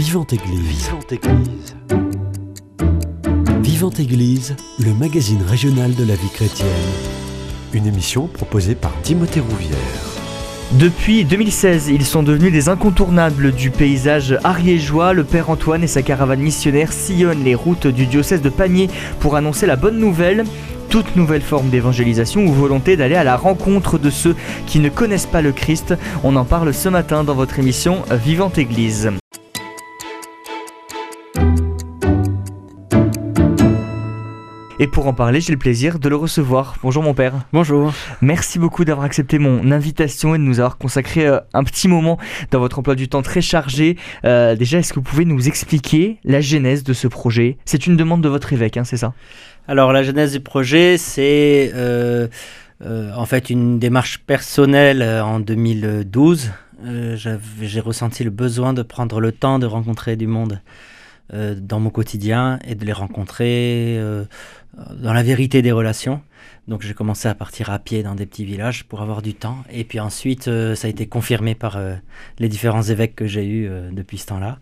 Vivante Église. Vivante Église. Vivante Église, le magazine régional de la vie chrétienne. Une émission proposée par Timothée Rouvière. Depuis 2016, ils sont devenus des incontournables du paysage ariégeois. Le Père Antoine et sa caravane missionnaire sillonnent les routes du diocèse de Pamiers pour annoncer la bonne nouvelle toute nouvelle forme d'évangélisation ou volonté d'aller à la rencontre de ceux qui ne connaissent pas le Christ. On en parle ce matin dans votre émission Vivante Église. Et pour en parler, j'ai le plaisir de le recevoir. Bonjour mon père. Bonjour. Merci beaucoup d'avoir accepté mon invitation et de nous avoir consacré euh, un petit moment dans votre emploi du temps très chargé. Euh, déjà, est-ce que vous pouvez nous expliquer la genèse de ce projet? C'est une demande de votre évêque, hein, c'est ça? Alors la genèse du projet, c'est euh, en fait une démarche personnelle en 2012. j'ai ressenti le besoin de prendre le temps de rencontrer du monde dans mon quotidien et de les rencontrer dans la vérité des relations. Donc j'ai commencé à partir à pied dans des petits villages pour avoir du temps. Et puis ensuite, euh, ça a été confirmé par euh, les différents évêques que j'ai eus euh, depuis ce temps-là.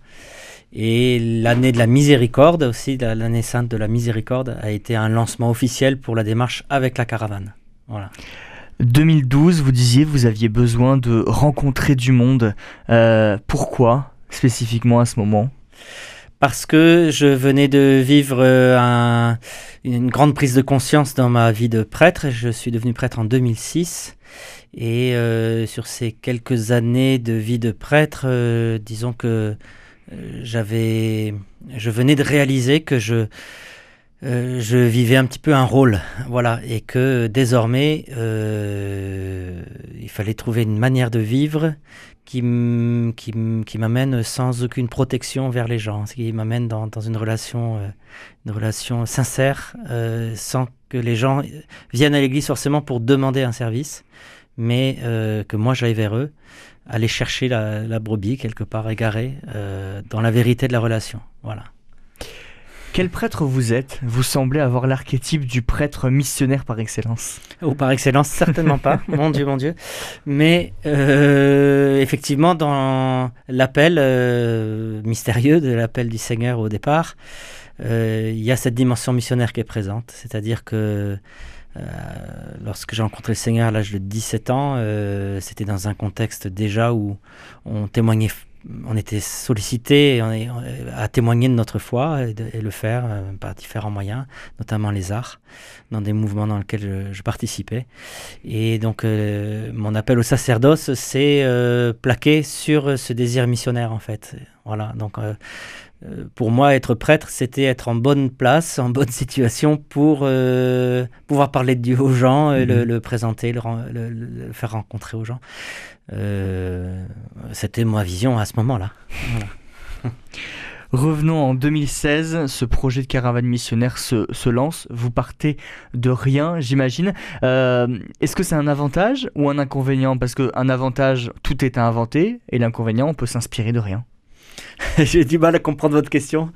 Et l'année de la miséricorde aussi, l'année sainte de la miséricorde, a été un lancement officiel pour la démarche avec la caravane. Voilà. 2012, vous disiez, vous aviez besoin de rencontrer du monde. pourquoi spécifiquement à ce moment? Parce que je venais de vivre un, une grande prise de conscience dans ma vie de prêtre. Je suis devenu prêtre en 2006. Et euh, sur ces quelques années de vie de prêtre, euh, disons que euh, j'avais, je venais de réaliser que je, je vivais un petit peu un rôle, voilà, et que désormais, il fallait trouver une manière de vivre qui, qui, m'amène sans aucune protection vers les gens, ce qui m'amène dans, dans, une relation, euh, une relation sincère, euh, sans que les gens viennent à l'église forcément pour demander un service, mais euh, que moi j'aille vers eux, aller chercher la, la brebis quelque part égarée dans la vérité de la relation. Voilà. Quel prêtre vous êtes? Vous semblez avoir l'archétype du prêtre missionnaire par excellence. Ou par excellence, certainement pas. mon Dieu, mon Dieu. Mais euh, effectivement, dans l'appel euh, mystérieux de l'appel du Seigneur au départ, euh, il y a cette dimension missionnaire qui est présente. C'est-à-dire que lorsque j'ai rencontré le Seigneur à l'âge de 17 ans, c'était dans un contexte déjà où on témoignait on était sollicité à témoigner de notre foi et, le faire euh, par différents moyens, notamment les arts, dans des mouvements dans lesquels je, participais. Et donc, euh, mon appel au sacerdoce, c'est euh, plaqué sur ce désir missionnaire, en fait. Voilà, donc pour moi, être prêtre, c'était être en bonne place, en bonne situation pour pouvoir parler de Dieu aux gens, et le, mhm. présenter, le, faire rencontrer aux gens. Euh, c'était ma vision à ce moment-là. Revenons en 2016, ce projet de caravane missionnaire se, lance. Vous partez de rien, j'imagine. Euh, est-ce que c'est un avantage ou un inconvénient? Parce qu'un avantage, tout est à inventer, et l'inconvénient, on peut s'inspirer de rien. J'ai du mal à comprendre votre question.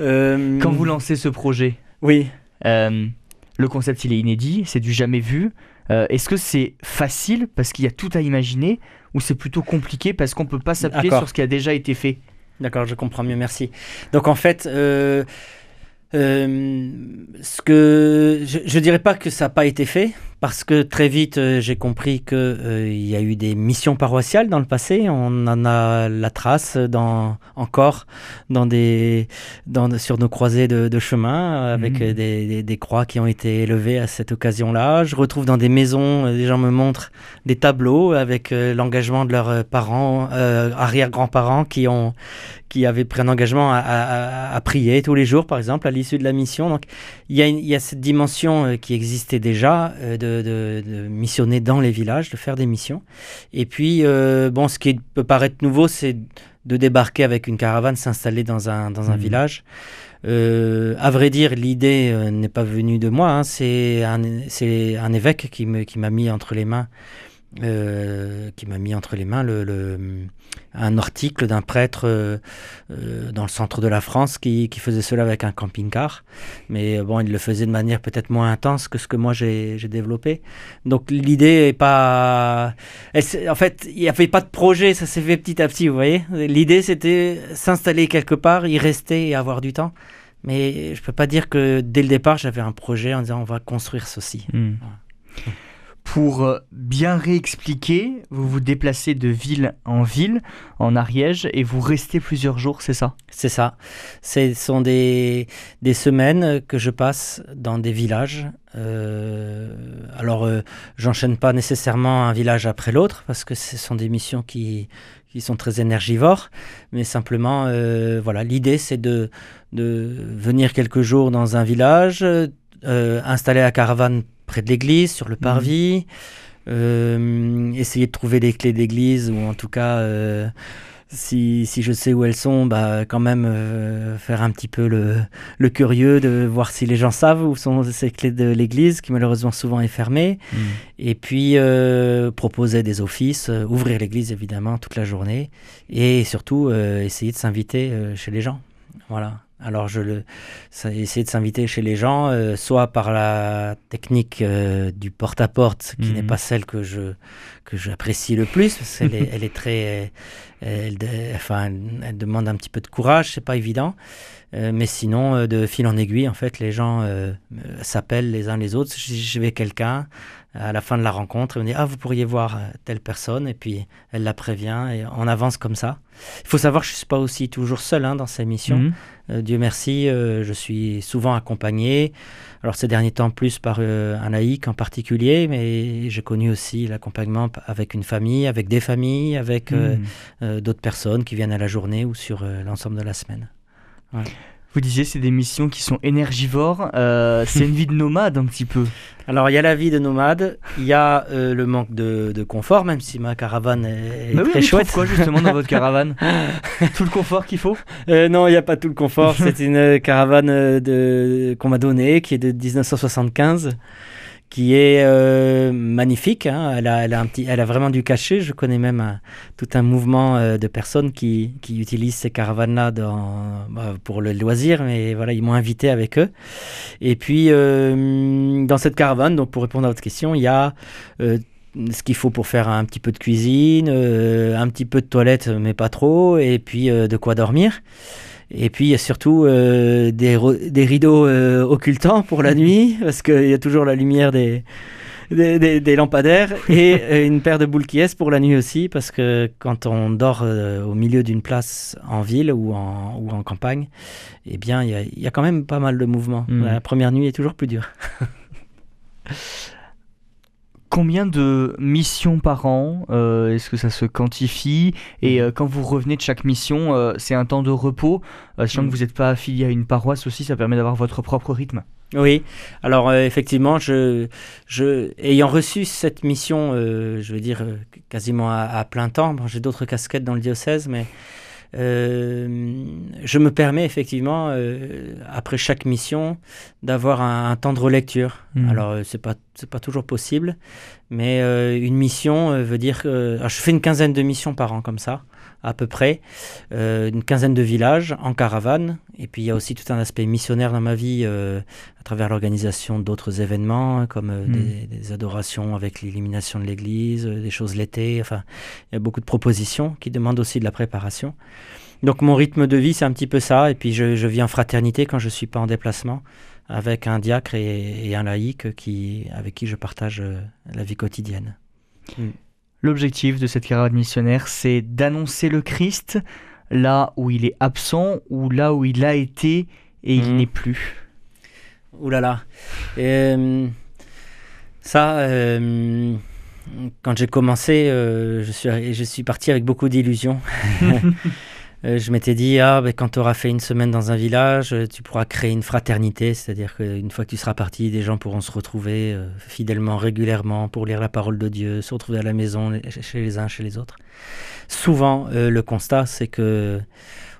Euh, Quand vous lancez ce projet, oui. le concept, il est inédit, c'est du jamais vu. Est-ce que c'est facile parce qu'il y a tout à imaginer ou c'est plutôt compliqué parce qu'on ne peut pas s'appuyer sur ce qui a déjà été fait? D'accord, je comprends mieux, merci. Donc en fait, euh, euh, ce que je ne dirais pas que ça n'a pas été fait, parce que très vite, euh, j'ai compris qu'il euh, y a eu des missions paroissiales dans le passé. On en a la trace dans, encore dans des, dans, sur nos croisées de, de chemin, avec mmh. des, des, croix qui ont été élevées à cette occasion-là. Je retrouve dans des maisons, euh, les gens me montrent des tableaux avec l'engagement de leurs parents, arrière-grands-parents qui, ont, qui avaient pris un engagement à, à, à, prier tous les jours, par exemple, à l'issue de la mission. Donc il y a, il y a cette dimension qui existait déjà de de, missionner dans les villages, de faire des missions. Et puis, euh, bon, ce qui peut paraître nouveau, c'est de débarquer avec une caravane, s'installer dans un, dans un mhm. village. Euh, à vrai dire, l'idée euh, n'est pas venue de moi, hein. c'est un, un, évêque qui m'a qui mis entre les mains qui m'a mis entre les mains le, un article d'un prêtre dans le centre de la France qui, qui, faisait cela avec un camping-car. Mais bon, il le faisait de manière peut-être moins intense que ce que moi j'ai développé. Donc l'idée est pas... en fait, il n'y avait pas de projet, ça s'est fait petit à petit, vous voyez. L'idée c'était s'installer quelque part, y rester et avoir du temps. Mais je ne peux pas dire que dès le départ, j'avais un projet en disant on va construire ceci. Hmm. Pour euh, bien réexpliquer, vous vous déplacez de ville en ville, en Ariège, et vous restez plusieurs jours, c'est ça? C'est ça. Ce sont des, des, semaines que je passe dans des villages. Euh, alors, euh, j'enchaîne pas nécessairement un village après l'autre, parce que ce sont des missions qui, qui sont très énergivores, mais simplement, euh, voilà, l'idée c'est de, de venir quelques jours dans un village, installer la caravane près de l'église, sur le mhm. parvis, euh, essayer de trouver des clés d'église, ou en tout cas si, si, je sais où elles sont, bah, quand même euh, faire un petit peu le, le, curieux de voir si les gens savent où sont ces clés de l'église, qui malheureusement souvent est fermée. Mm. Et puis euh, proposer des offices, euh, ouvrir l'église évidemment toute la journée, et surtout essayer de s'inviter chez les gens. Voilà. Alors, je le, essayer de s'inviter chez les gens, soit par la technique du porte-à-porte, qui n'est mm. pas celle que je que j'apprécie le plus, parce qu'elle est, elle est très, elle, enfin, elle demande un petit peu de courage, c'est pas évident. Euh, mais sinon, euh, de fil en aiguille, en fait, les gens euh, s'appellent les uns les autres. Je vais quelqu'un à la fin de la rencontre, on dit ah vous pourriez voir telle personne, et puis elle la prévient et on avance comme ça. Il faut savoir que je suis pas aussi toujours seul hein, dans ces missions. Mhm. Dieu merci, je suis souvent accompagné. Alors ces derniers temps plus par un laïc en particulier, mais j'ai connu aussi l'accompagnement avec une famille, avec des familles, avec mhm. d'autres personnes qui viennent à la journée ou sur l'ensemble de la semaine. Vous disiez c'est des missions qui sont énergivores. Euh, c'est une vie de nomade un petit peu. Alors il y a la vie de nomade, il y a euh, le manque de, confort, même si ma caravane est, très chouette. Quoi justement dans votre caravane Tout le confort qu'il faut euh, Non, il n'y a pas tout le confort. c'est une caravane de, qu'on m'a donnée qui est de 1975 qui est euh, magnifique. Hein. Elle, a, vraiment du cachet. Je connais même tout un mouvement euh, de personnes qui, qui utilisent ces caravanes-là bah, pour le loisir, mais voilà, ils m'ont invité avec eux. Et puis, euh, dans cette caravane, donc pour répondre à votre question, il y a ce qu'il faut pour faire un petit peu de cuisine, un petit peu de toilette, mais pas trop, et puis de quoi dormir. Et puis il y a surtout euh, des, des, rideaux euh, occultants pour la nuit, parce qu'il y a toujours la lumière des, des, des, lampadaires, et euh, une paire de boules qui est pour la nuit aussi, parce que quand on dort au milieu d'une place en ville ou en, ou en campagne, eh bien il y, y a quand même pas mal de mouvements. Hmm. La première nuit est toujours plus dure. Combien de missions par an euh, Est-ce que ça se quantifie? Et mhm. euh, quand vous revenez de chaque mission, euh, c'est un temps de repos? Sachant que mhm. vous n'êtes pas affilié à une paroisse aussi, ça permet d'avoir votre propre rythme. Oui, alors effectivement, je, je, ayant reçu cette mission, je veux dire quasiment à, à plein temps, j'ai d'autres casquettes dans le diocèse, mais je me permets effectivement, euh, après chaque mission, d'avoir un, temps de relecture. Hmm. Alors, euh, c'est pas c'est pas toujours possible, mais une mission veut dire que je fais une quinzaine de missions par an comme ça à peu près, euh, une quinzaine de villages en caravane. Et puis il y a aussi tout un aspect missionnaire dans ma vie euh, à travers l'organisation d'autres événements, comme euh, hmm. des, adorations avec l'illumination de l'église, des choses l'été. Enfin, il y a beaucoup de propositions qui demandent aussi de la préparation. Donc mon rythme de vie, c'est un petit peu ça. Et puis je, vis en fraternité quand je ne suis pas en déplacement avec un diacre et, un laïc qui, avec qui je partage la vie quotidienne. Hmm. L'objectif de cette caravane missionnaire, c'est d'annoncer le Christ là où il est absent ou là où il a été et il mhm. n'est plus. Ouh là là. Euh, ça, euh, quand j'ai commencé, euh, je, suis, je suis parti avec beaucoup d'illusions. Euh, je m'étais dit, ah, ben, quand tu auras fait une semaine dans un village, euh, tu pourras créer une fraternité, c'est-à-dire qu'une fois que tu seras parti, des gens pourront se retrouver euh, fidèlement, régulièrement, pour lire la parole de Dieu, se retrouver à la maison, chez les uns, chez les autres. Souvent, le constat, c'est que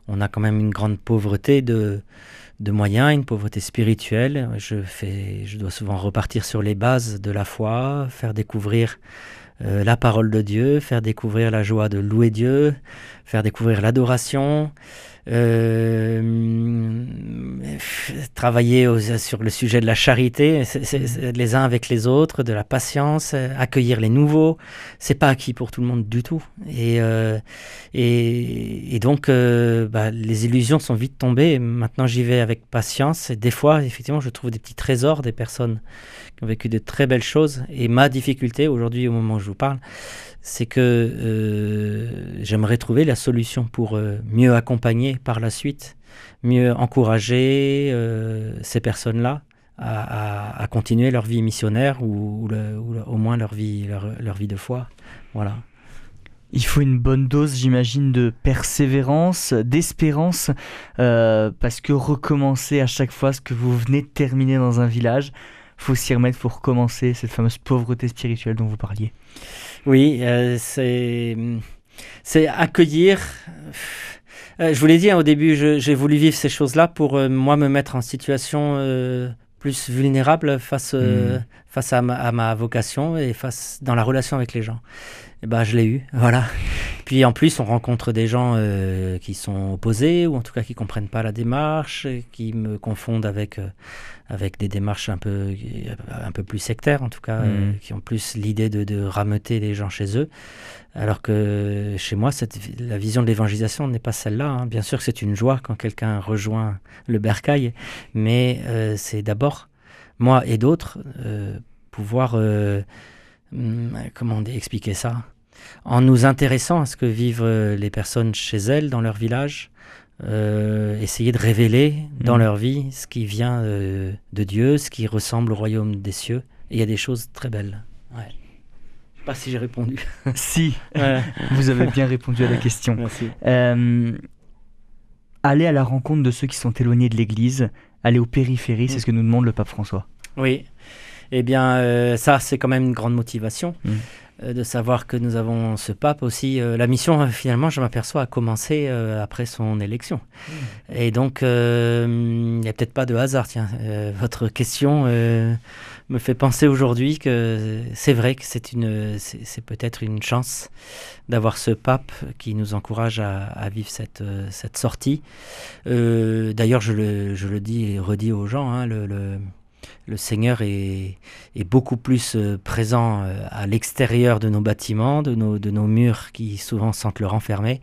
on a quand même une grande pauvreté de, de moyens, une pauvreté spirituelle. Je, fais, je dois souvent repartir sur les bases de la foi, faire découvrir la parole de Dieu, faire découvrir la joie de louer Dieu, faire découvrir l'adoration, euh, travailler sur le sujet de la charité, les uns avec les autres, de la patience, accueillir les nouveaux. C'est pas acquis pour tout le monde du tout. Et, euh, donc, euh, bah, les illusions sont vite tombées. maintenant, j'y vais avec patience. Et des fois, effectivement, je trouve des petits trésors des personnes qui ont vécu de très belles choses. Et ma difficulté aujourd'hui, au moment où je vous parle, c'est que euh, j'aimerais trouver la solution pour euh, mieux accompagner par la suite, mieux encourager euh, ces personnes-là à, continuer leur vie missionnaire ou, au moins leur vie, leur, vie de foi. Voilà. Il faut une bonne dose, j'imagine, de persévérance, d'espérance, parce que recommencer à chaque fois ce que vous venez de terminer dans un village, faut s'y remettre, faut recommencer cette fameuse pauvreté spirituelle dont vous parliez. Oui, euh, c'est c'est accueillir. Euh, je vous l'ai dit hein, au début, j'ai voulu vivre ces choses-là pour euh, moi me mettre en situation plus vulnérable face hmm. face à ma, vocation et face dans la relation avec les gens. Et ben je l'ai eu, voilà. Puis en plus, on rencontre des gens qui sont opposés ou en tout cas qui comprennent pas la démarche, qui me confondent avec avec des démarches un peu, un peu plus sectaires, en tout cas, euh, mmh. qui ont plus l'idée de, de, rameuter les gens chez eux. Alors que chez moi, cette, la vision de l'évangélisation n'est pas celle-là. Hein. Bien sûr que c'est une joie quand quelqu'un rejoint le bercail, mais euh, c'est d'abord, moi et d'autres, euh, pouvoir, hmm, comment expliquer ça? En nous intéressant à ce que vivent les personnes chez elles, dans leur village, euh, essayer de révéler dans mm. leur vie ce qui vient euh, de Dieu, ce qui ressemble au royaume des cieux. Et il y a des choses très belles. Ouais. Je sais pas si j'ai répondu. si, vous avez bien répondu à la question. Merci. Euh, aller à la rencontre de ceux qui sont éloignés de l'Église, aller aux périphéries, c'est mm. ce que nous demande le pape François. Oui. Eh bien, ça, c'est quand même une grande motivation. Mm. Euh, de savoir que nous avons ce pape aussi. Euh, la mission, euh, finalement, je m'aperçois, a commencé après son élection. Hmm. Et donc, il n'y a peut-être pas de hasard. Tiens, votre question me fait penser aujourd'hui que c'est vrai que c'est une, c'est peut-être une chance d'avoir ce pape qui nous encourage à, vivre cette, cette sortie. D'ailleurs, je le, je le dis et redis aux gens, hein, le le Seigneur est, beaucoup plus euh, présent euh, à l'extérieur de nos bâtiments, de nos, murs qui souvent sentent le renfermer.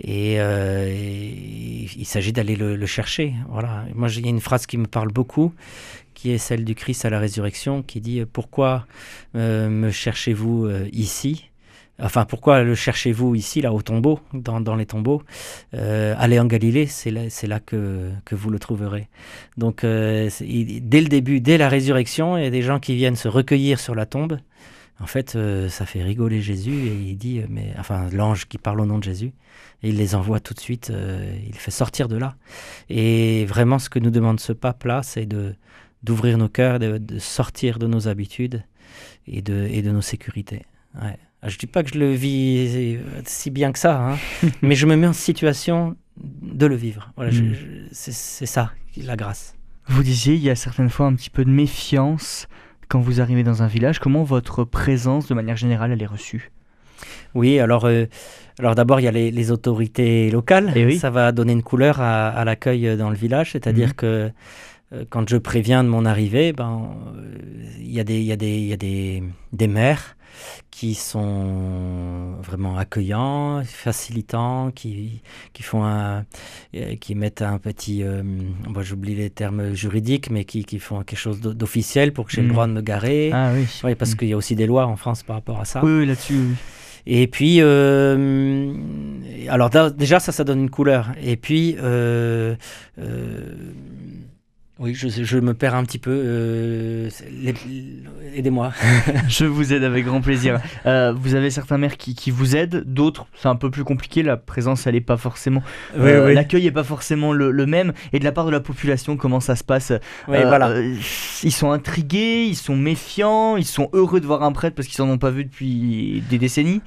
Et, euh, il s'agit d'aller le, chercher. Voilà. Moi, il y a une phrase qui me parle beaucoup, qui est celle du Christ à la résurrection, qui dit Pourquoi me cherchez-vous ici? Enfin, pourquoi le cherchez-vous ici, là, au tombeau, dans, les tombeaux? Euh, Allez en Galilée, c'est là, là que, que, vous le trouverez. Donc, euh, dès le début, dès la résurrection, il y a des gens qui viennent se recueillir sur la tombe. En fait, euh, ça fait rigoler Jésus et il dit, mais enfin, l'ange qui parle au nom de Jésus, il les envoie tout de suite, il fait sortir de là. Et vraiment, ce que nous demande ce pape-là, c'est de d'ouvrir nos cœurs, de, de, sortir de nos habitudes et de, et de nos sécurités. Ouais. Ah, je ne dis pas que je le vis si bien que ça, hein, mais je me mets en situation de le vivre. Voilà, hmm. c'est ça, la grâce. Vous disiez, il y a certaines fois un petit peu de méfiance quand vous arrivez dans un village. Comment votre présence, de manière générale, elle est reçue? Oui, alors, euh, alors d'abord, il y a les, autorités locales. Et eh oui. Ça va donner une couleur à, l'accueil dans le village, c'est-à-dire hmm. que euh, quand je préviens de mon arrivée, ben, euh, il y a des, y a des, y a des, des maires qui sont vraiment accueillants, facilitants, qui, qui font un, euh, qui mettent un petit, euh, j'oublie les termes juridiques, mais qui, qui font quelque chose d'officiel pour que j'ai le mm. droit de me garer. Ah oui. oui parce mm. qu'il y a aussi des lois en France par rapport à ça. Oui, là-dessus. Et puis, euh, alors déjà ça, ça donne une couleur. Et puis, oui, je, me perds un petit peu. Euh, aidez-moi. je vous aide avec grand plaisir. Euh, vous avez certains maires qui, vous aident, d'autres, c'est un peu plus compliqué. La présence, elle n'est pas forcément. Euh, l'accueil n'est pas forcément le, même. Et de la part de la population, comment ça se passe? Voilà. Ils sont intrigués, ils sont méfiants, ils sont heureux de voir un prêtre parce qu'ils n'en ont pas vu depuis des décennies.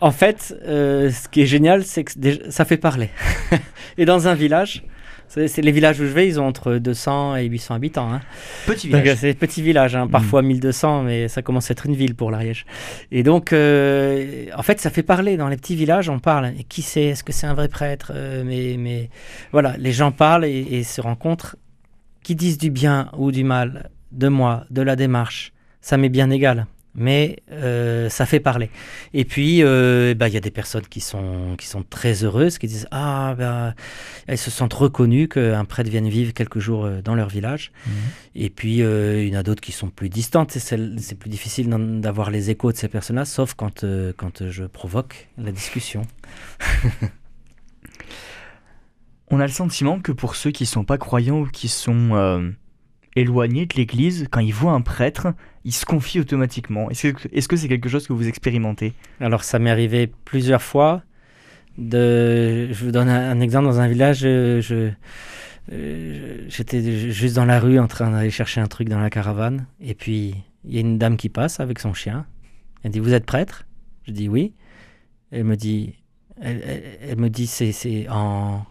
En fait, ce qui est génial, c'est que ça fait parler. Et dans un village, C'est les villages où je vais, ils ont entre 200 et 800 habitants. Hein. Petit village. C'est petit village, hein, parfois 1200, mais ça commence à être une ville pour l'Ariège. Et donc, euh, en fait, ça fait parler. Dans les petits villages, on parle. Et qui c'est? Est-ce que c'est un vrai prêtre? Euh, mais, mais voilà, les gens parlent et, et se rencontrent. Qui disent du bien ou du mal de moi, de la démarche, ça m'est bien égal mais euh, ça fait parler. Et puis, euh, bah, il y a des personnes qui sont, qui sont très heureuses, qui disent Ah, bah, elles se sentent reconnues qu'un prêtre vienne vivre quelques jours euh, dans leur village. Mhm. Et puis, il y en a d'autres qui sont plus distantes. C'est plus difficile d'avoir les échos de ces personnes-là, sauf quand, quand je provoque la discussion. On a le sentiment que pour ceux qui ne sont pas croyants ou qui sont éloignés de l'Église, quand ils voient un prêtre, ils se confient automatiquement. Est-ce que c'est quelque chose que vous expérimentez? Alors ça m'est arrivé plusieurs fois. Je vous donne un, exemple. Dans un village, je, euh, j'étais juste dans la rue en train d'aller chercher un truc dans la caravane. Et puis il y a une dame qui passe avec son chien. Elle dit, vous êtes prêtre? Je dis oui. Elle me dit, elle, me dit c'est en...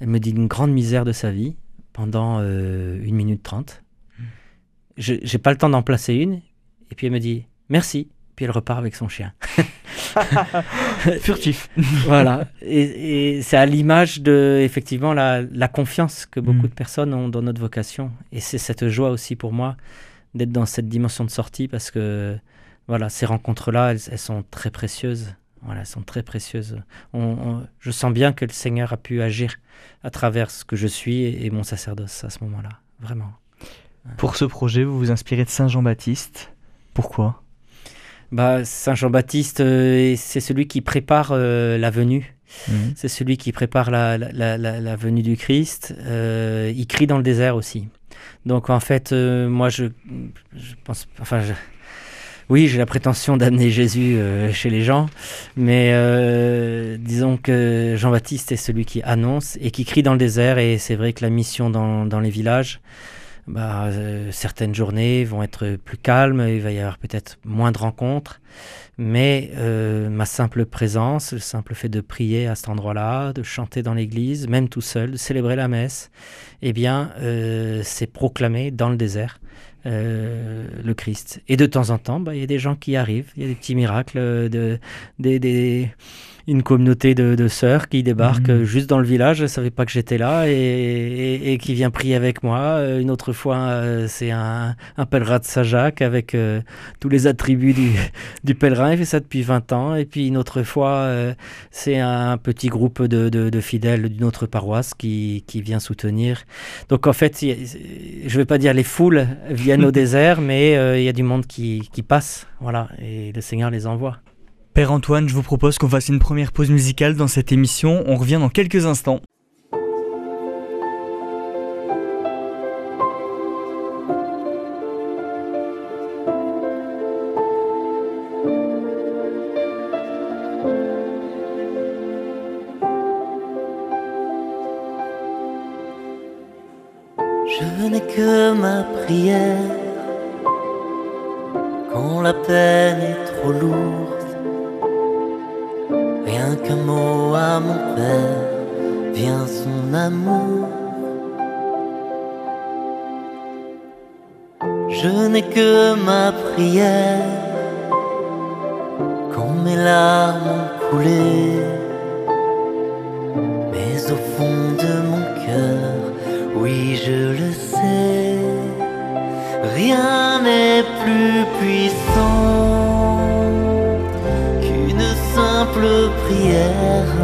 Elle me dit une grande misère de sa vie pendant euh, une minute trente. Je n'ai pas le temps d'en placer une. Et puis elle me dit merci. Puis elle repart avec son chien. Furtif. voilà. Et, c'est à l'image de, effectivement, la, la confiance que beaucoup mm. de personnes ont dans notre vocation. Et c'est cette joie aussi pour moi d'être dans cette dimension de sortie parce que, voilà, ces rencontres-là, elles, sont très précieuses. Voilà, elles sont très précieuses. je sens bien que le Seigneur a pu agir à travers ce que je suis et, mon sacerdoce à ce moment-là. Vraiment. Pour ce projet, vous vous inspirez de Saint Jean-Baptiste. Pourquoi? Bah, Saint Jean-Baptiste, euh, c'est celui qui prépare euh, la venue. Mhm. C'est celui qui prépare la, la, la, venue du Christ. Euh, il crie dans le désert aussi. Donc en fait, moi je, je, pense, enfin, oui, j'ai la prétention d'amener Jésus euh, chez les gens, mais euh, disons que Jean-Baptiste est celui qui annonce et qui crie dans le désert, et c'est vrai que la mission dans, les villages, bah, euh, certaines journées vont être plus calmes, il va y avoir peut-être moins de rencontres, mais ma simple présence, le simple fait de prier à cet endroit-là, de chanter dans l'église, même tout seul, de célébrer la messe, eh bien, c'est proclamé dans le désert. Euh, le Christ. Et de temps en temps, bah, il y a des gens qui arrivent, il y a des petits miracles, de, des, des, une communauté de, de sœurs qui débarquent mhm. juste dans le village, ne savait pas que j'étais là et, et, qui vient prier avec moi. Euh, une autre fois, euh, c'est un, un, pèlerin de Saint-Jacques avec euh, tous les attributs du, du, pèlerin. Il fait ça depuis 20 ans. Et puis une autre fois, c'est un petit groupe de, de, de fidèles d'une autre paroisse qui, qui, vient soutenir. Donc en fait, je ne vais pas dire les foules viennent au désert, mais il y a du monde qui, qui passe. Voilà, et le Seigneur les envoie. Père Antoine, je vous propose qu'on fasse une première pause musicale dans cette émission. On revient dans quelques instants. Prière,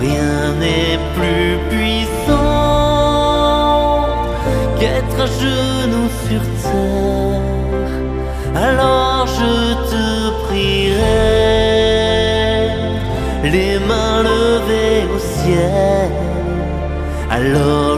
rien n'est plus puissant qu'être à genoux sur terre. Alors je te prierai, les mains levées au ciel. Alors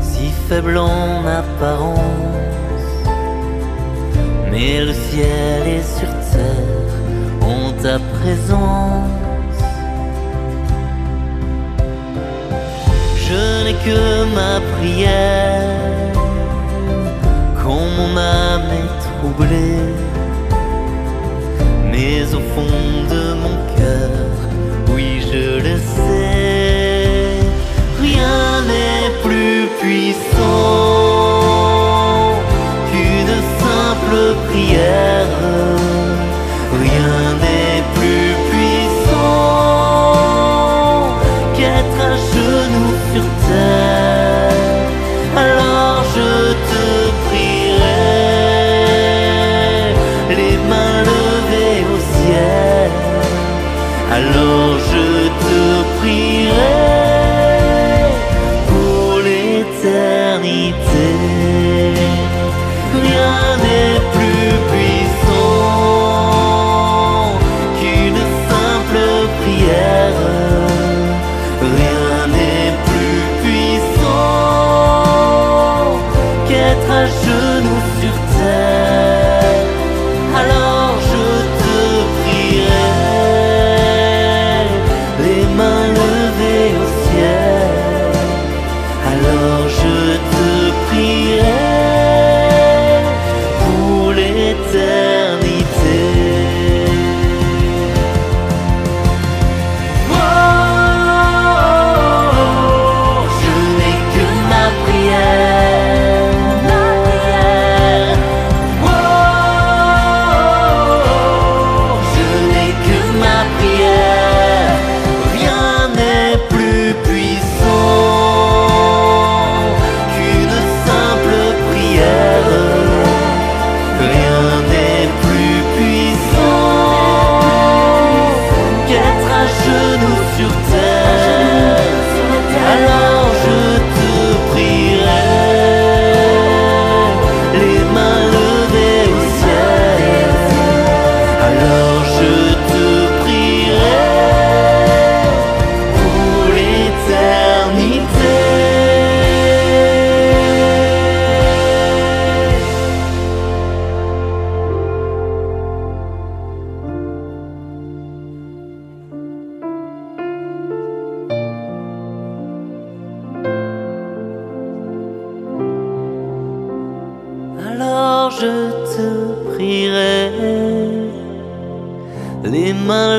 si faible en apparence. Mais le ciel et sur terre ont ta présence. Je n'ai que ma prière quand mon âme est troublée. Mais au fond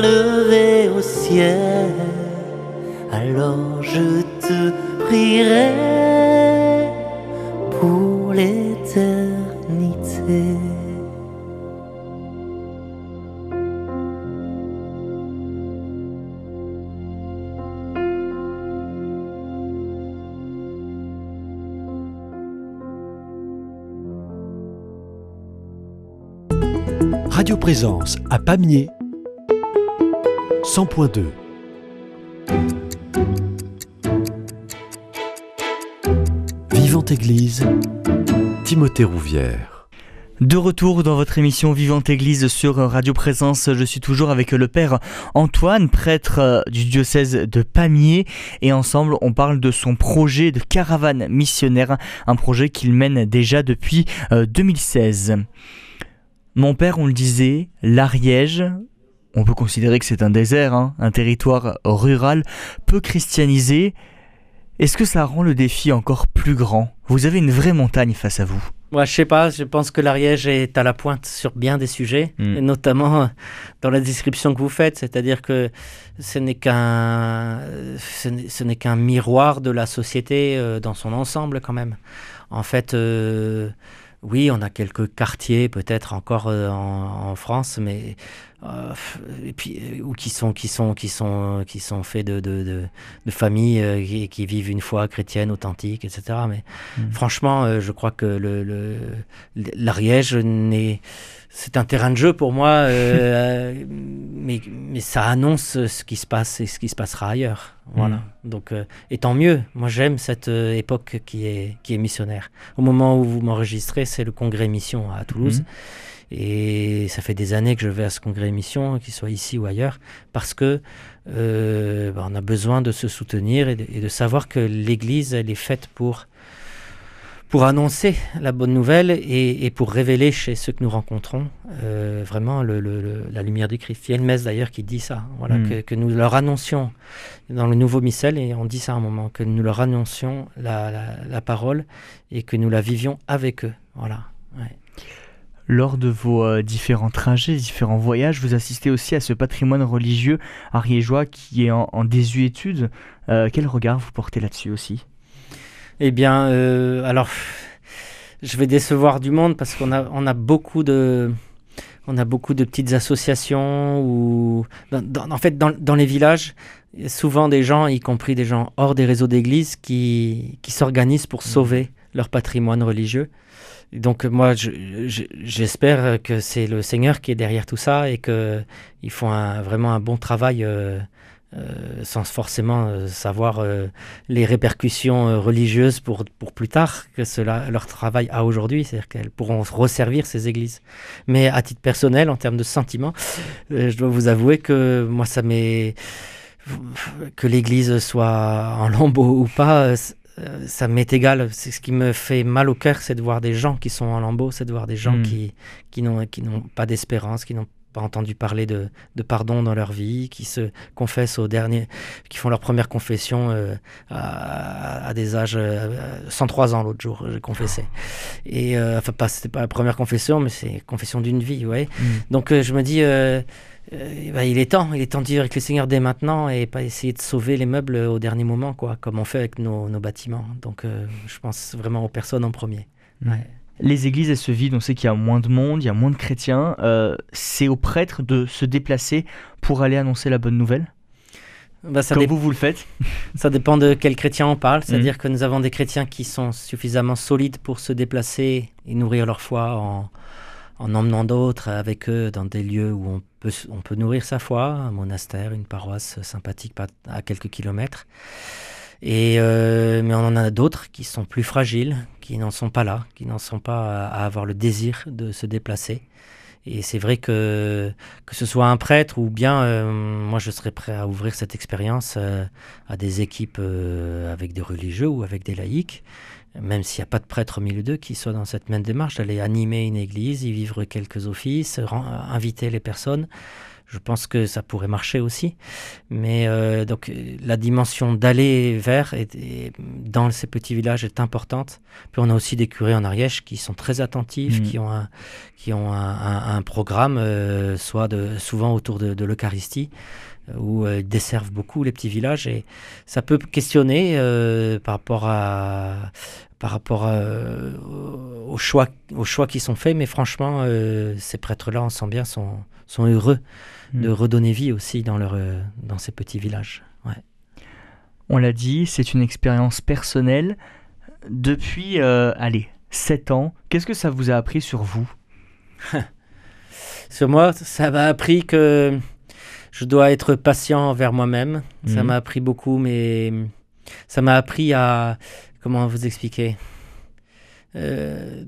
les mains levées au ciel. Alors je te prierai pour l'éternité. Radio Présence à Pamiers 100.2 Vivante Église Timothée Rouvière De retour dans votre émission Vivante Église sur Radio Présence, je suis toujours avec le Père Antoine, prêtre euh, du diocèse de Pamiers, et ensemble on parle de son projet de caravane missionnaire, un projet qu'il mène déjà depuis euh, 2016. Mon père, on le disait, l'Ariège, on peut considérer que c'est un désert, hein, un territoire rural, peu christianisé. Est-ce que ça rend le défi encore plus grand? Vous avez une vraie montagne face à vous. Moi, je sais pas, je pense que l'Ariège est à la pointe sur bien des sujets, Mm. et notamment euh, dans la description que vous faites, c'est-à-dire que ce n'est qu'un ce n'est- qu'un miroir de la société euh, dans son ensemble quand même. En fait, euh, oui, on a quelques quartiers peut-être encore euh, en, en France, mais euh, et puis euh, ou qui sont qui sont qui sont qui sont faits de de, de, de familles euh, qui, qui vivent une foi chrétienne authentique, etc. Mais Mm. franchement, euh, je crois que le le- l'Ariège n'est c'est un terrain de jeu pour moi, euh, mais, mais ça annonce ce qui se passe et ce qui se passera ailleurs. Voilà. Donc, euh, et tant mieux. Moi, j'aime cette euh, époque qui est, qui est missionnaire. Au moment où vous m'enregistrez, c'est le congrès mission à Toulouse. Mhm. Et ça fait des années que je vais à ce congrès mission, qu'il soit ici ou ailleurs, parce que bah, on a besoin de se soutenir et de, et de savoir que l'Église, elle est faite pour pour annoncer la bonne nouvelle et, pour révéler chez ceux que nous rencontrons euh, vraiment la lumière du Christ. Il y a une messe d'ailleurs qui dit ça, voilà, hmm. que, nous leur annoncions dans le nouveau missel, et on dit ça à un moment, que nous leur annoncions la, parole et que nous la vivions avec eux. Voilà. Lors de vos euh, différents trajets, différents voyages, vous assistez aussi à ce patrimoine religieux ariégeois qui est en, désuétude. Euh, quel regard vous portez là-dessus aussi? Eh bien, euh, alors, je vais décevoir du monde parce qu'on a, on a beaucoup de, on a beaucoup de petites associations ou, en fait, dans, les villages, souvent des gens, y compris des gens hors des réseaux d'église, qui, qui s'organisent pour mmh. sauver leur patrimoine religieux. Donc moi, j'espère que c'est le Seigneur qui est derrière tout ça et qu'ils font vraiment un bon travail euh, euh, sans forcément euh, savoir euh, les répercussions religieuses pour, pour plus tard que cela, leur travail a aujourd'hui, c'est-à-dire qu'elles pourront resservir ces églises. Mais à titre personnel, en termes de sentiments, je dois vous avouer que moi, ça m'est... que l'église soit en lambeaux ou pas, ça m'est égal. C'est ce qui me fait mal au cœur, c'est de voir des gens qui sont en lambeaux, c'est de voir des gens hmm. qui, qui n'ont pas d'espérance, qui n'ont pas entendu parler de, pardon dans leur vie, qui se confessent au dernier, qui font leur première confession euh, à, des âges 103 euh, ans l'autre jour, j'ai confessé. Et euh, enfin pas c'était pas la première confession, mais c'est confession d'une vie, ouais. Mm. Donc je me dis. Bah, il est temps, il est temps de vivre avec le Seigneur dès maintenant et pas essayer de sauver les meubles au dernier moment, quoi, comme on fait avec nos, bâtiments. Donc, je pense vraiment aux personnes en premier. Ouais les églises, elles se vident, on sait qu'il y a moins de monde, il y a moins de chrétiens. Euh, c'est aux prêtres de se déplacer pour aller annoncer la bonne nouvelle? Bah, ça Comme vous, vous le faites Ça dépend de quel chrétien on parle. C'est-à-dire mhm. que nous avons des chrétiens qui sont suffisamment solides pour se déplacer et nourrir leur foi en, emmenant d'autres avec eux dans des lieux où on peut, on peut nourrir sa foi, un monastère, une paroisse sympathique à quelques kilomètres. Et euh, mais on en a d'autres qui sont plus fragiles, qui n'en sont pas là, qui n'en sont pas à, avoir le désir de se déplacer. Et c'est vrai que que ce soit un prêtre ou bien euh, moi je serais prêt à ouvrir cette expérience euh, à des équipes avec des religieux ou avec des laïcs, même s'il n'y a pas de prêtre au milieu d'eux qui soit dans cette même démarche d'aller animer une église, y vivre quelques offices, inviter les personnes je pense que ça pourrait marcher aussi. Mais euh, donc la dimension d'aller vers et, dans ces petits villages est importante. Puis on a aussi des curés en Ariège qui sont très attentifs, mmh. qui ont un, qui ont un, programme, euh, soit de, souvent autour de, l'Eucharistie où ils desservent beaucoup les petits villages et ça peut questionner par rapport à par rapport aux choix aux choix qui sont faits mais franchement ces prêtres là on sent bien sont sont heureux de hmm. redonner vie aussi dans, leur, euh, dans ces petits villages. Ouais. On l'a dit, c'est une expérience personnelle. Depuis, euh, allez, 7 ans, qu'est-ce que ça vous a appris sur vous? Sur moi, ça m'a appris que je dois être patient envers moi-même. Ça hmm. m'a appris beaucoup, mais ça m'a appris à... Comment vous expliquer euh,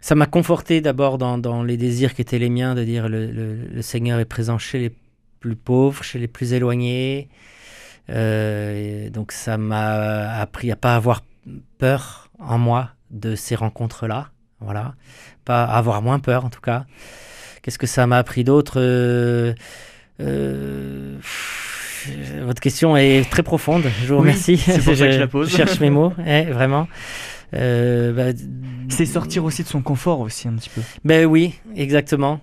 ça m'a conforté d'abord dans, les désirs qui étaient les miens, de dire le, le, Seigneur est présent chez les plus pauvres, chez les plus éloignés. Euh, donc ça m'a appris à pas avoir peur en moi de ces rencontres-là. Voilà, pas avoir moins peur en tout cas. Qu'est-ce que ça m'a appris d'autre? Euh, Votre question est très profonde. Je vous remercie. c'est pour ça que je la pose. Je cherche mes mots, eh, vraiment. Euh, bah, c'est sortir aussi de son confort aussi un petit peu. Ben oui, exactement.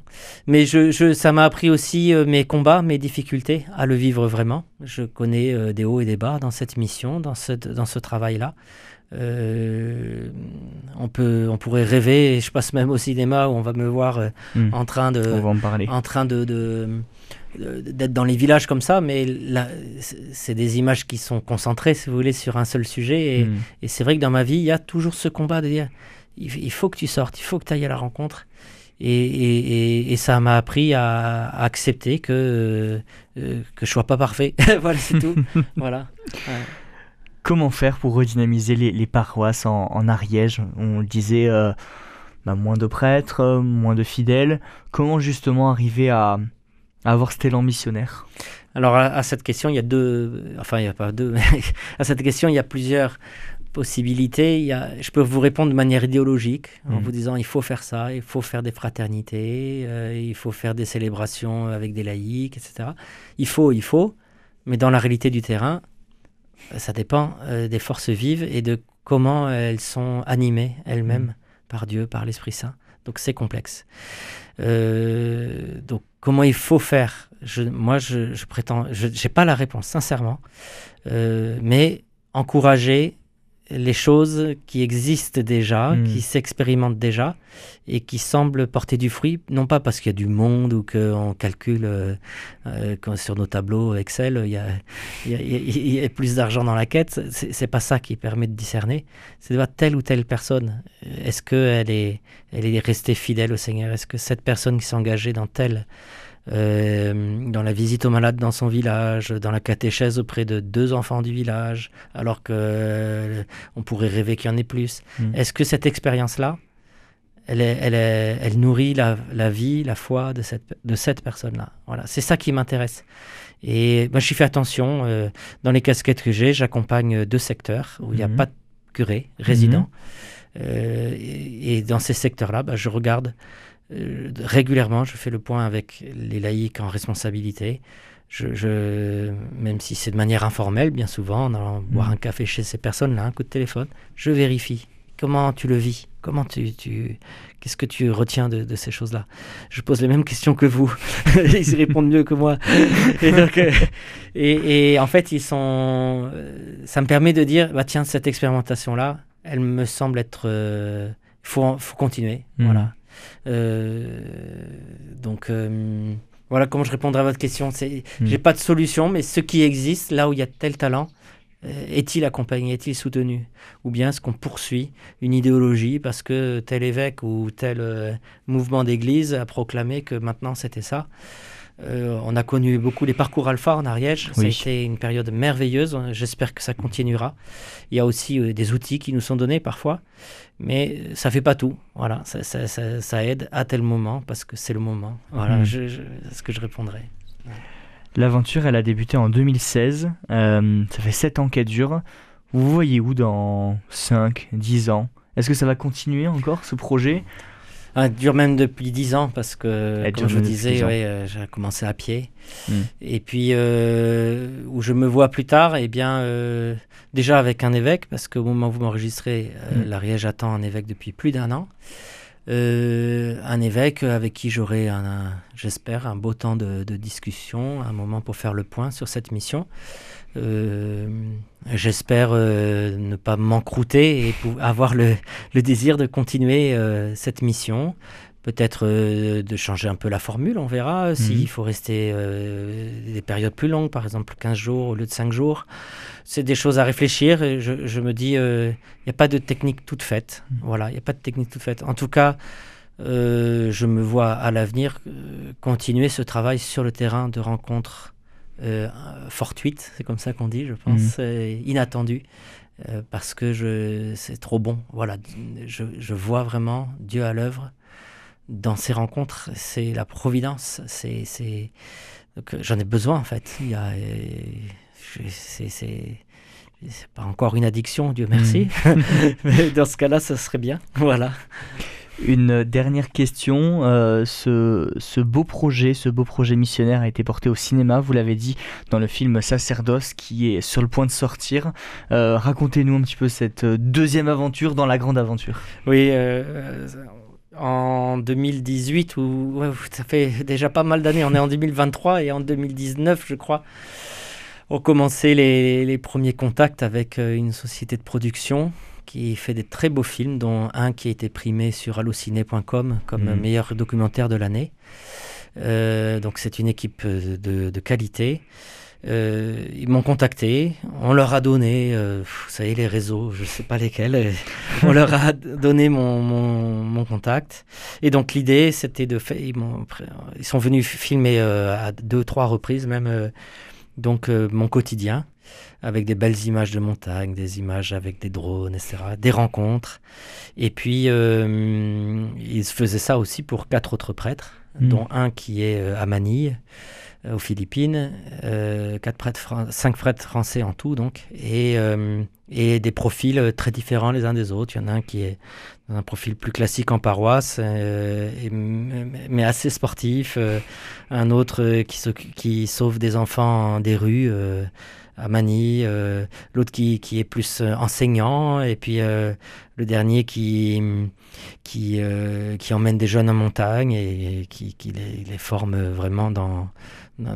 Mais je, je ça m'a appris aussi euh, mes combats, mes difficultés à le vivre vraiment. Je connais euh, des hauts et des bas dans cette mission, dans ce, dans ce travail-là. on peut, on pourrait rêver. je passe même au cinéma où on va me voir hmm. en train de, on va en parler. en train de, de d'être dans les villages comme ça, mais c'est des images qui sont concentrées, si vous voulez, sur un seul sujet. Et, hmm. c'est vrai que dans ma vie, il y a toujours ce combat de dire il, faut que tu sortes, il faut que tu ailles à la rencontre. Et, et, ça m'a appris à, accepter que, euh, que je sois pas parfait. voilà, c'est tout. voilà. Comment faire pour redynamiser les, les paroisses en, en, Ariège? On disait euh, bah, moins de prêtres, moins de fidèles. Comment justement arriver à, avoir cet élan missionnaire Alors à, cette question, il y a deux, enfin il n'y a pas deux, à cette question, il y a plusieurs, possibilités, il y a, je peux vous répondre de manière idéologique en Mhm. vous disant il faut faire ça, il faut faire des fraternités, euh, il faut faire des célébrations avec des laïcs, etc. Il faut, il faut, mais dans la réalité du terrain, euh, ça dépend euh, des forces vives et de comment elles sont animées elles-mêmes Mhm. par Dieu, par l'Esprit Saint. Donc c'est complexe. Euh, donc comment il faut faire? Je, Moi, je, je prétends, je n'ai pas la réponse, sincèrement. Euh, mais encourager les choses qui existent déjà, Mm. qui s'expérimentent déjà et qui semblent porter du fruit, non pas parce qu'il y a du monde ou qu'on calcule euh, euh, sur nos tableaux Excel, il y a, il y a- il y a- plus d'argent dans la quête, c'est pas ça qui permet de discerner, c'est de voir telle ou telle personne, est-ce qu'elle est, elle est restée fidèle au Seigneur, est-ce que cette personne qui s'est engagée dans telle dans la visite aux malades dans son village, dans la catéchèse auprès de deux enfants du village, alors que euh, on pourrait rêver qu'il y en ait plus. Mm. Est-ce que cette expérience-là, elle, est- elle, est- elle nourrit la, la vie, la foi de cette, de cette personne-là? Voilà, c'est ça qui m'intéresse. Et moi, j'y fais attention. euh, dans les casquettes que j'ai, j'accompagne deux secteurs où il n'y a Mhm. pas de curé résident. Euh, et, et dans ces secteurs-là, bah, je regarde euh, régulièrement, je fais le point avec les laïcs en responsabilité. Je, je- même si c'est de manière informelle, bien souvent, en allant boire Mhm. un café chez ces personnes-là, un coup de téléphone, je vérifie. Comment tu le vis? Comment tu, tu qu'est-ce que tu retiens de, de ces choses-là? Je pose les mêmes questions que vous. ils répondent mieux que moi. Et, donc, euh, et, et en fait, ils sont. euh, Ça me permet de dire, bah tiens, cette expérimentation-là, elle me semble être. Il faut, faut continuer. Mhm. Voilà. Euh, donc. euh, voilà comment je répondrai à votre question. C'est, Mhm. j'ai pas de solution, mais ce qui existe, là où il y a tel talent, euh, est-il accompagné, est-il soutenu? Ou bien est-ce qu'on poursuit une idéologie parce que tel évêque ou tel euh, mouvement d'église a proclamé que maintenant c'était ça? Euh, On a connu beaucoup les parcours alpha en Ariège. Ça a Oui. été une période merveilleuse. J'espère que ça continuera. Il y a aussi euh, des outils qui nous sont donnés parfois, mais euh, ça fait pas tout. Voilà, ça, ça- ça- ça aide à tel moment parce que c'est le moment. Voilà, Mhm. je- je- c'est ce que je répondrai. L'aventure, elle a débuté en 2016. Euh, ça fait 7 ans qu'elle dure. Vous vous voyez où dans 5, 10 ans? Est-ce que ça va continuer encore ce projet? Ah, dure même depuis 10 ans parce que, Elle comme je vous disais, 10 ans. ouais, euh, j'ai commencé à pied. Mm. Et puis, euh, où je me vois plus tard, eh bien, euh, déjà avec un évêque, parce qu'au moment où vous m'enregistrez, euh, Mm. l'Ariège attend un évêque depuis plus d'un an. Euh, un évêque avec qui j'aurai, j'espère, un beau temps de, discussion, un moment pour faire le point sur cette mission. Euh, j'espère euh, ne pas m'encrouter et avoir le, désir de continuer cette mission. Peut-être euh, de changer un peu la formule, on verra. euh, S'il Mhm. faut rester euh, des périodes plus longues, par exemple 15 jours au lieu de 5 jours. C'est des choses à réfléchir. et Je, je me dis, il n'y a pas de technique toute faite. Mhm. Voilà, il n'y a pas de technique toute faite. En tout cas, euh, je me vois à l'avenir euh, continuer ce travail sur le terrain de rencontres euh, fortuites, c'est comme ça qu'on dit, je pense, euh, inattendues, euh, parce que c'est trop bon. Voilà, je, je vois vraiment Dieu à l'œuvre dans ces rencontres. C'est la providence. C'est, c'est... J'en ai besoin en fait. Il y a, euh, c'est, c'est, c'est pas encore une addiction, Dieu merci. Mais dans ce cas-là, ça serait bien. Voilà. Une dernière question. euh, ce, ce beau projet, ce beau projet missionnaire a été porté au cinéma, vous l'avez dit, dans le film Sacerdoce qui est sur le point de sortir. Euh, Racontez-nous un petit peu cette deuxième aventure dans la grande aventure. Oui, euh, en 2018, ou ouais, ça fait déjà pas mal d'années, on est en 2023 et en 2019, je crois, ont commencé les, les premiers contacts avec euh, une société de production qui fait des très beaux films, dont un qui a été primé sur allociné.com comme Mhm. meilleur documentaire de l'année. Euh, donc c'est une équipe euh, de, de qualité. Euh, ils m'ont contacté, on leur a donné, euh, vous savez, les réseaux, je ne sais pas lesquels, on leur a donné mon, mon, mon contact. Et donc l'idée, c'était de faire, ils, sont venus filmer euh, à deux, trois reprises même, donc mon quotidien, avec des belles images de montagne, des images avec des drones, etc., des rencontres. Et puis, ils faisaient ça aussi pour quatre autres prêtres, Mhm. dont un qui est à Manille. Aux Philippines, quatre prêtres cinq prêtres français en tout donc, et, et des profils très différents les uns des autres. Il y en a un qui est dans un profil plus classique en paroisse, mais assez sportif, un autre qui, qui sauve des enfants des rues à Manille, l'autre qui, qui, est plus enseignant, et puis le dernier qui, qui, euh, qui emmène des jeunes en montagne et, qui, qui les, les, forme vraiment dans, dans,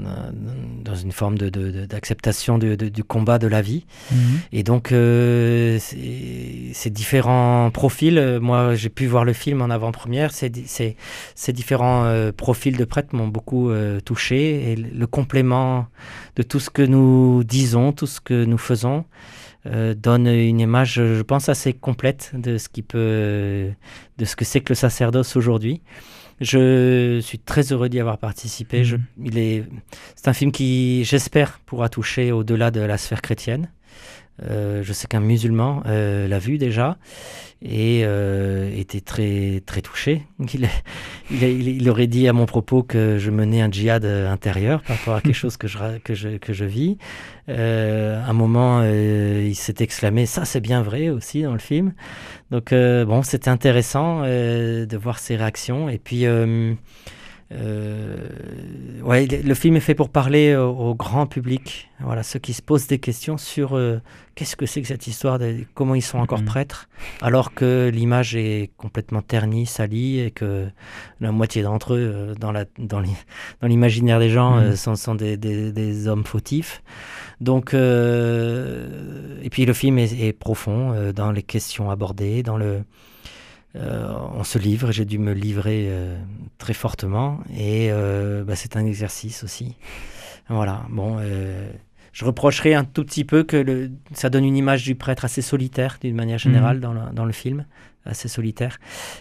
dans une forme d'acceptation de, de, du combat de la vie. Mhm. Et donc, euh, ces différents profils, moi j'ai pu voir le film en avant-première, ces, ces, différents euh, profils de prêtres m'ont beaucoup touché et le complément de tout ce que nous disons, tout ce que nous faisons. Euh, donne une image, je pense, assez complète de ce qui peut, de ce que c'est que le sacerdoce aujourd'hui. Je suis très heureux d'y avoir participé. Je, mhm. il est, c'est un film qui, j'espère, pourra toucher au-delà de la sphère chrétienne. Euh, je sais qu'un musulman euh, l'a vu déjà et euh, était très, très touché. Il, il, il, aurait dit à mon propos que je menais un djihad intérieur par rapport à quelque chose que je, que je, que je vis. à un moment, il s'est exclamé Ça, c'est bien vrai aussi dans le film. Donc, bon, c'était intéressant de voir ses réactions. Et puis. Euh, ouais, le film est fait pour parler au, grand public, voilà, ceux qui se posent des questions sur euh, qu'est-ce que c'est que cette histoire, de, comment ils sont encore mhm. prêtres, alors que l'image est complètement ternie, salie, et que la moitié d'entre eux, euh, dans, la, dans, l'imaginaire des gens, mhm. sont, sont des, des, des, hommes fautifs. Donc, et puis le film est, est profond dans les questions abordées, dans le euh, on se livre, j'ai dû me livrer euh, très fortement et euh, bah, c'est un exercice aussi. Voilà, bon, je reprocherai un tout petit peu que le, ça donne une image du prêtre assez solitaire d'une manière générale mhm. dans, le, dans, le, film, assez solitaire.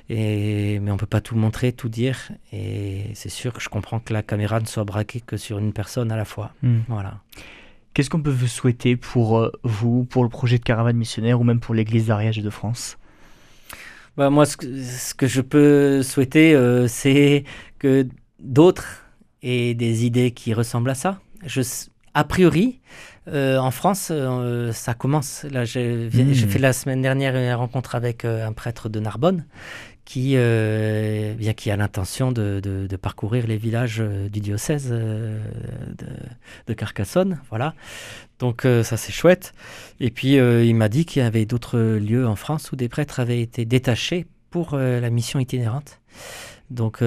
Et, mais on peut pas tout montrer, tout dire. Et c'est sûr que je comprends que la caméra ne soit braquée que sur une personne à la fois. Mhm. Voilà. Qu'est-ce qu'on peut vous souhaiter pour vous, pour le projet de caravane missionnaire ou même pour l'Église d'Ariège de France? Bah, moi, ce que, je peux souhaiter, euh, c'est que d'autres aient des idées qui ressemblent à ça. Je, a priori, euh, en France, euh, ça commence. Là, j'ai mmh. fait la semaine dernière une rencontre avec un prêtre de Narbonne qui, bien, qui a l'intention de, de, parcourir les villages du diocèse de, de, Carcassonne. Voilà. Donc euh, ça c'est chouette. Et puis euh, il m'a dit qu'il y avait d'autres lieux en France où des prêtres avaient été détachés pour euh, la mission itinérante. Donc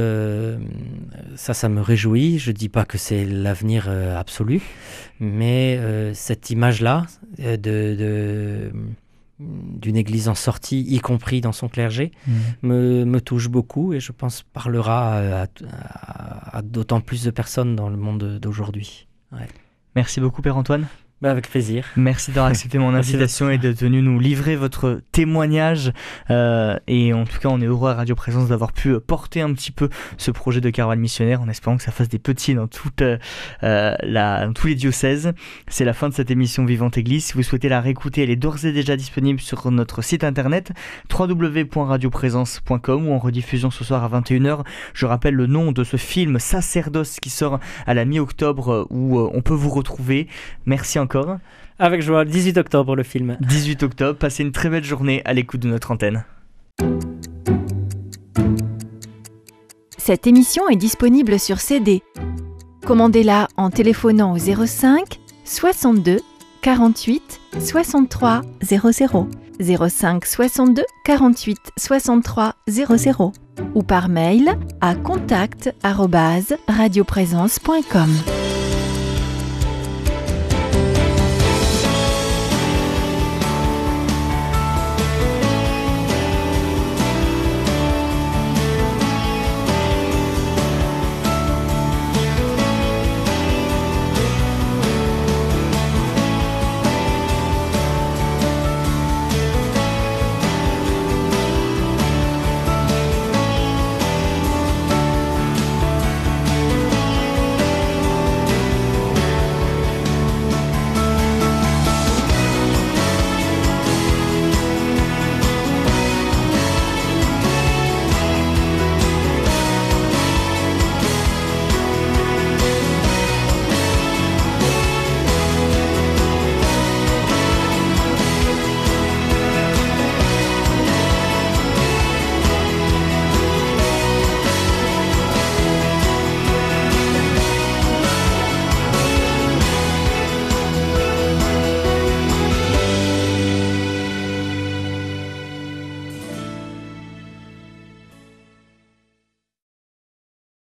ça, ça me réjouit. Je ne dis pas que c'est l'avenir absolu, mais cette image-là de, d'une église en sortie, y compris dans son clergé, mmh. me, me, touche beaucoup et je pense parlera à, d'autant plus de personnes dans le monde d'aujourd'hui. Merci beaucoup Père Antoine. Bah, avec plaisir. Merci d'avoir accepté mon invitation et d'être venu nous livrer votre témoignage. Euh, et en tout cas, on est heureux à Radio Présence d'avoir pu porter un petit peu ce projet de caravane missionnaire en espérant que ça fasse des petits dans, toute, euh, la, dans tous les diocèses. C'est la fin de cette émission Vivante Église. Si vous souhaitez la réécouter, elle est d'ores et déjà disponible sur notre site internet www.radioprésence.com ou en rediffusion ce soir à 21h. Je rappelle le nom de ce film Sacerdoce qui sort à la mi-octobre où euh, on peut vous retrouver. Merci encore avec joie, 18 octobre le film. 18 octobre, passez une très belle journée à l'écoute de notre antenne. Cette émission est disponible sur CD. Commandez-la en téléphonant au 05 62 48 63 00 05 62 48 63 00 ou par mail à contact radioprésence.com.